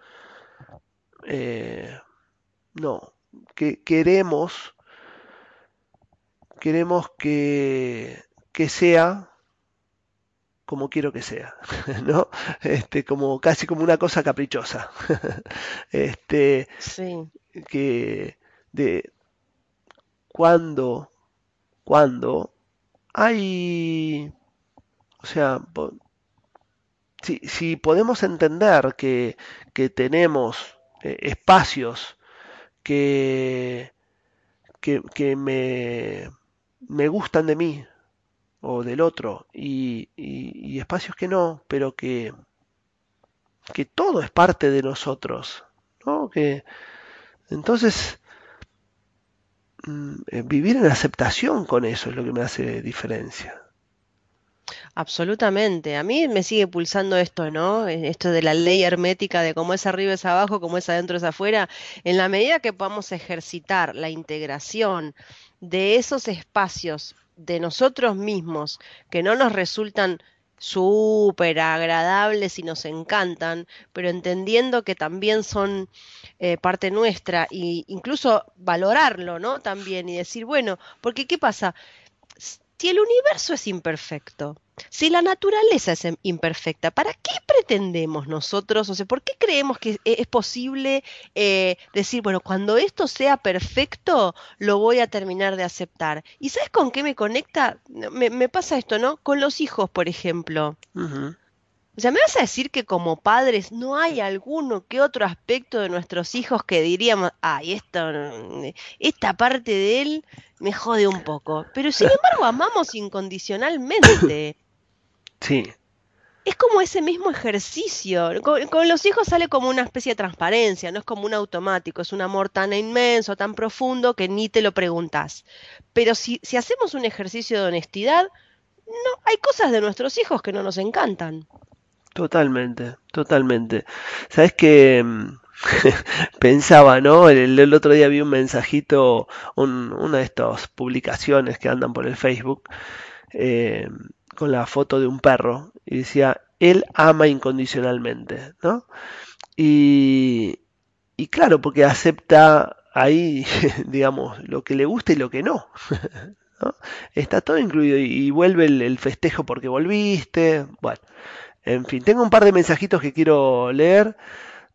eh, no, que queremos, queremos que, que sea como quiero que sea, [laughs] ¿no? Este, como casi como una cosa caprichosa. [laughs] este, sí. que de cuando, cuando hay, o sea, si, si podemos entender que, que tenemos eh, espacios que, que, que me, me gustan de mí, o del otro y, espacios que no, pero que, que todo es parte de nosotros, ¿no? Que entonces mm, eh, vivir en aceptación con eso es lo que me hace diferencia. Absolutamente. A mí me sigue pulsando esto, ¿no? Esto de la ley hermética de cómo es arriba es abajo, cómo es adentro es afuera. En la medida que podamos ejercitar la integración de esos espacios de nosotros mismos que no nos resultan súper agradables y nos encantan, pero entendiendo que también son eh, parte nuestra e incluso valorarlo, ¿no? También y decir, bueno, porque ¿qué pasa? Si el universo es imperfecto, si la naturaleza es imperfecta, ¿para qué pretendemos nosotros? O sea, ¿por qué creemos que e-, es posible eh, decir, bueno, cuando esto sea perfecto, lo voy a terminar de aceptar? ¿Y sabes con qué me conecta? Me, pasa esto, ¿no? Con los hijos, por ejemplo. O sea, ¿me vas a decir que como padres no hay alguno que otro aspecto de nuestros hijos que diríamos, ay, esto, esta parte de él me jode un poco? Pero sin [laughs] embargo amamos incondicionalmente. Sí. Es como ese mismo ejercicio. Con, los hijos sale como una especie de transparencia, no es como un automático, es un amor tan inmenso, tan profundo que ni te lo preguntas. Pero si, si hacemos un ejercicio de honestidad, no, hay cosas de nuestros hijos que no nos encantan. Totalmente, totalmente. Sabes que mm, [laughs] pensaba, ¿no? El, otro día vi un mensajito, una de estas publicaciones que andan por el Facebook, eh, con la foto de un perro y decía, él ama incondicionalmente, ¿no? Y, claro, porque acepta ahí, [laughs] digamos, lo que le gusta y lo que no. [laughs] Está todo incluido y, vuelve el, festejo porque volviste. Bueno, en fin, tengo un par de mensajitos que quiero leer.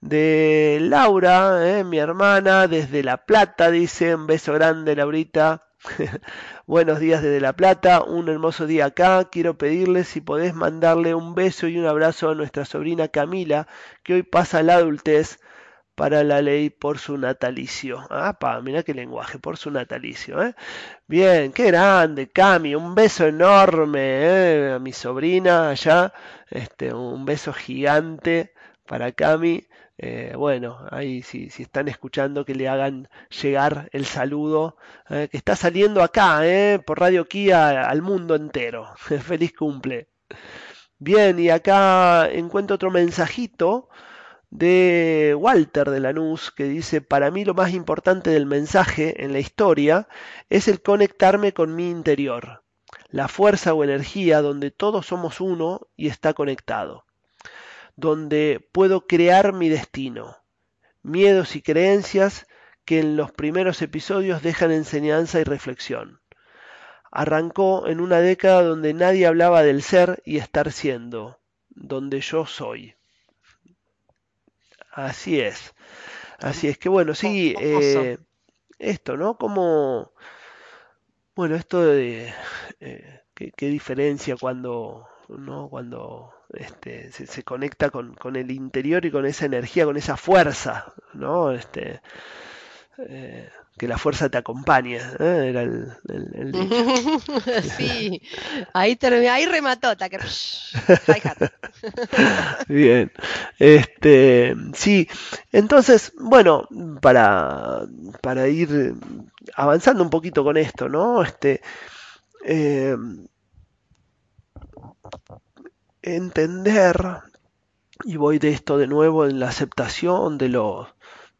De Laura, eh, mi hermana, desde La Plata, dice, un beso grande, Laurita. [laughs] Buenos días desde La Plata, un hermoso día acá. Quiero pedirle si podés mandarle un beso y un abrazo a nuestra sobrina Camila, que hoy pasa la adultez para la ley por su natalicio. Ah, pa, mira qué lenguaje, por su natalicio. ¿eh? Bien, qué grande, Cami, un beso enorme ¿eh? a mi sobrina allá, este, un beso gigante para Cami. Eh, bueno, ahí si, si, están escuchando que le hagan llegar el saludo que está saliendo acá por Radio Kia al mundo entero. [laughs] Feliz cumple. Bien, y acá encuentro otro mensajito de Walter de Lanús que dice, para mí lo más importante del mensaje en la historia es el conectarme con mi interior, la fuerza o energía donde todos somos uno y está conectado, donde puedo crear mi destino, miedos y creencias que en los primeros episodios dejan enseñanza y reflexión. Arrancó en una década donde nadie hablaba del ser y estar siendo, donde yo soy. Así es. Así es que bueno, sí, eh, esto, ¿no? Como, bueno, esto de eh, qué, diferencia cuando, ¿no? Cuando este, se, conecta con, con, el interior y con esa energía, con esa fuerza, ¿no? Este, eh, que la fuerza te acompañe, ¿eh? era el, [laughs] sí, ahí, ahí remató. [laughs] Bien, este, sí, entonces, bueno, para, para ir avanzando un poquito con esto, ¿no? Este, eh, entender, y voy de esto de nuevo en la aceptación de los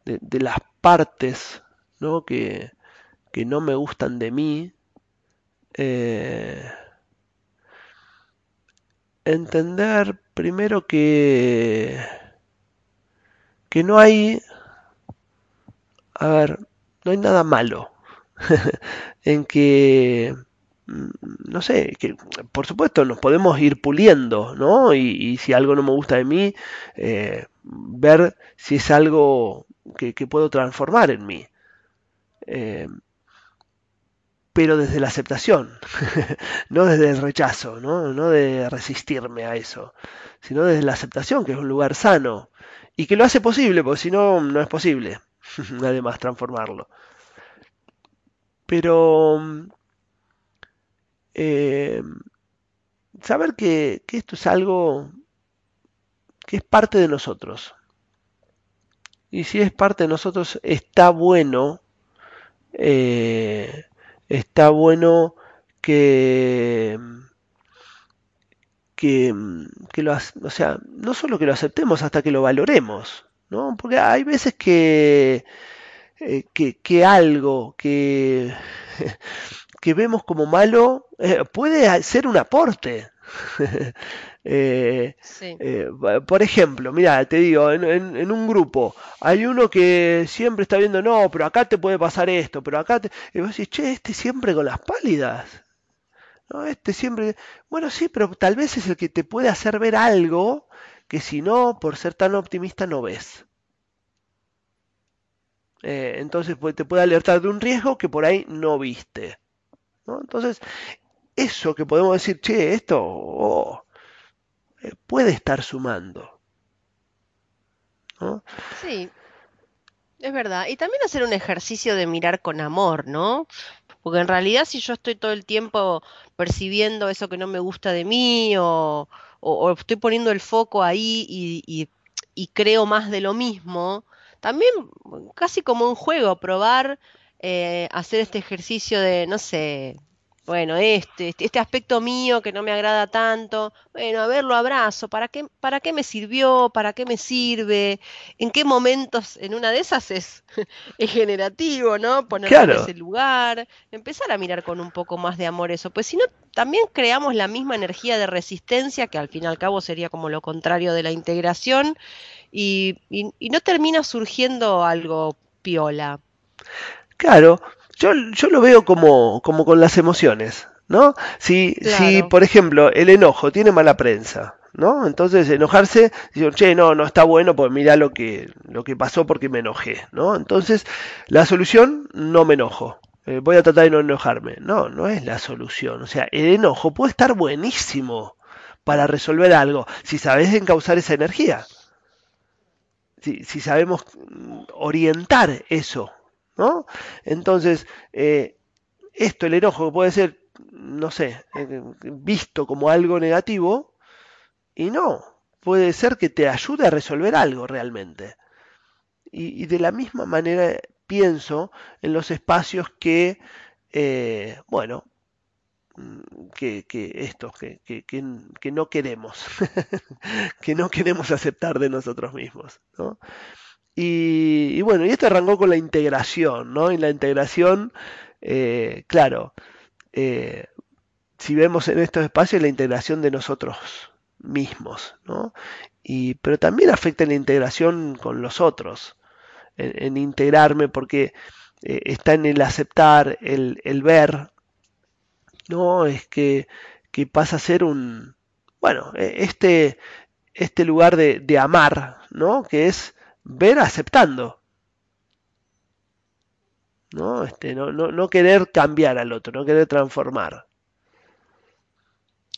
de, las partes ¿no? Que, que no me gustan de mí. Eh, entender primero que, que no hay, a ver, no hay nada malo [laughs] en que no sé, que por supuesto nos podemos ir puliendo, ¿no? Y, si algo no me gusta de mí, eh, ver si es algo que, puedo transformar en mí. Eh, pero desde la aceptación, [laughs] no desde el rechazo, ¿no? no de resistirme a eso, sino desde la aceptación, que es un lugar sano y que lo hace posible, porque si no, no es posible, [laughs] además, transformarlo. Pero eh, saber que, esto es algo que es parte de nosotros. Y si es parte de nosotros, está bueno, eh, está bueno que, que, lo, o sea, no solo que lo aceptemos, hasta que lo valoremos, ¿no? Porque hay veces que, eh, que, que algo que [laughs] que vemos como malo eh, puede ser un aporte. [laughs] Eh, eh, por ejemplo, mira, te digo, en, un grupo hay uno que siempre está viendo, no, pero acá te puede pasar esto, pero acá te... Y vos decís, che, este siempre con las pálidas. No, este siempre... Bueno, sí, pero tal vez es el que te puede hacer ver algo que si no, por ser tan optimista, no ves. entonces pues, te puede alertar de un riesgo que por ahí no viste. Entonces, eso que podemos decir, che, esto oh, eh, puede estar sumando. Sí, es verdad. Y también hacer un ejercicio de mirar con amor, ¿no? Porque en realidad si yo estoy todo el tiempo percibiendo eso que no me gusta de mí o, estoy poniendo el foco ahí y, y, creo más de lo mismo, también casi como un juego, probar eh, hacer este ejercicio de, no sé, bueno, este, este, este, aspecto mío que no me agrada tanto, bueno, a ver, lo abrazo, ¿para qué, ¿para qué me sirvió? ¿Para qué me sirve? ¿En qué momentos, en una de esas es, [laughs] es generativo, ¿no? Ponerlo en ese lugar, empezar a mirar con un poco más de amor eso, pues si no, también creamos la misma energía de resistencia, que al fin y al cabo sería como lo contrario de la integración, y, y no termina surgiendo algo piola. Claro, yo, yo lo veo como, como con las emociones, ¿no? Si, si, por ejemplo, el enojo tiene mala prensa, ¿no? Entonces enojarse, dicen, che, no, no está bueno, pues mira lo que, lo que pasó porque me enojé, ¿no? Entonces, la solución, no me enojo. Eh, voy a tratar de no enojarme. No, no es la solución. O sea, el enojo puede estar buenísimo para resolver algo, si sabes encauzar esa energía. Si, si sabemos orientar eso, Entonces, eh, esto, el enojo, puede ser, no sé, eh, visto como algo negativo, y no, puede ser que te ayude a resolver algo realmente. Y, de la misma manera pienso en los espacios que, eh, bueno, que, que estos que, que, que, no queremos, [laughs] que no queremos aceptar de nosotros mismos. ¿no? Y, bueno, y esto arrancó con la integración, ¿no? Y la integración, eh, claro, eh, si vemos en estos espacios la integración de nosotros mismos, ¿no? Y, pero también afecta la integración con los otros, en, integrarme porque eh, está en el aceptar, el, el, ver, ¿no? Es que, que pasa a ser un, bueno, e, este, este lugar de, de amar, ¿no? Que es ver aceptando. ¿No? Este, no, no, no querer cambiar al otro, no querer transformar.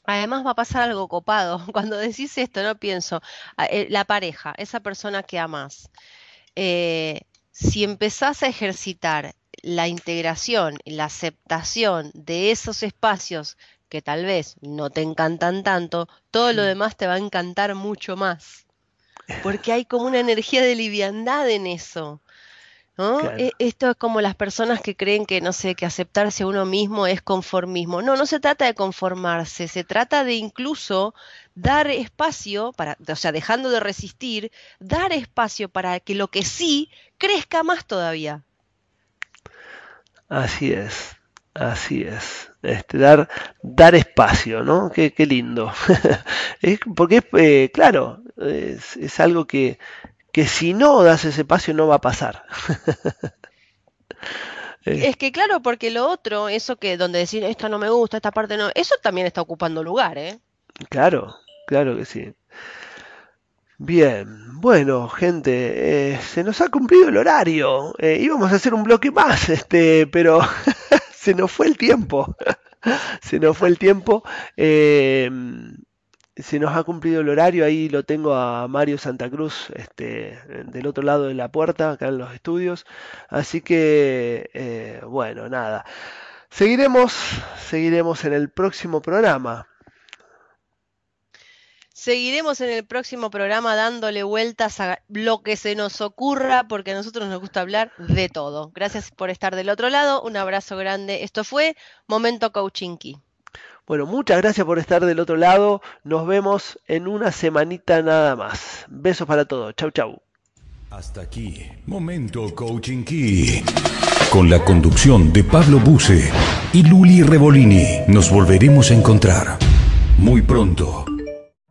Además va a pasar algo copado. [laughs] Cuando decís esto, no pienso, eh, la pareja, esa persona que amas, eh, si empezás a ejercitar la integración, la aceptación de esos espacios que tal vez no te encantan tanto, todo lo demás te va a encantar mucho más porque hay como una energía de liviandad en eso. ¿no? E, esto es como las personas que creen que, no sé, que aceptarse a uno mismo es conformismo. No, no se trata de conformarse, se trata de incluso dar espacio, para, o sea, dejando de resistir, dar espacio para que lo que sí crezca más todavía. Así es, Así es. Este, dar, dar espacio, ¿no? Qué, qué lindo. [laughs] es, porque, eh, claro, es, es, algo que, que si no das ese espacio no va a pasar. [laughs] Es que claro, porque lo otro, eso que donde decir esto no me gusta, esta parte no, eso también está ocupando lugar, ¿eh? Claro, claro que sí. Bien, bueno, gente, eh, se nos ha cumplido el horario. Eh, íbamos a hacer un bloque más, [laughs] este, pero [laughs] se nos fue el tiempo. se nos fue el tiempo. Eh, se nos ha cumplido el horario, ahí lo tengo a Mario Santa Cruz, este, del otro lado de la puerta, acá en los estudios. Así que, eh, bueno, nada. Seguiremos, seguiremos en el próximo programa. Seguiremos en el próximo programa dándole vueltas a lo que se nos ocurra, porque a nosotros nos gusta hablar de todo. Gracias por estar del otro lado. Un abrazo grande. Esto fue Momento Coaching Key. Bueno, muchas gracias por estar del otro lado. Nos vemos en una semanita nada más. Besos para todos. Chau, chau. Hasta aquí, Momento Coaching Key. Con la conducción de Pablo Buse y Luli Revolini, nos volveremos a encontrar muy pronto.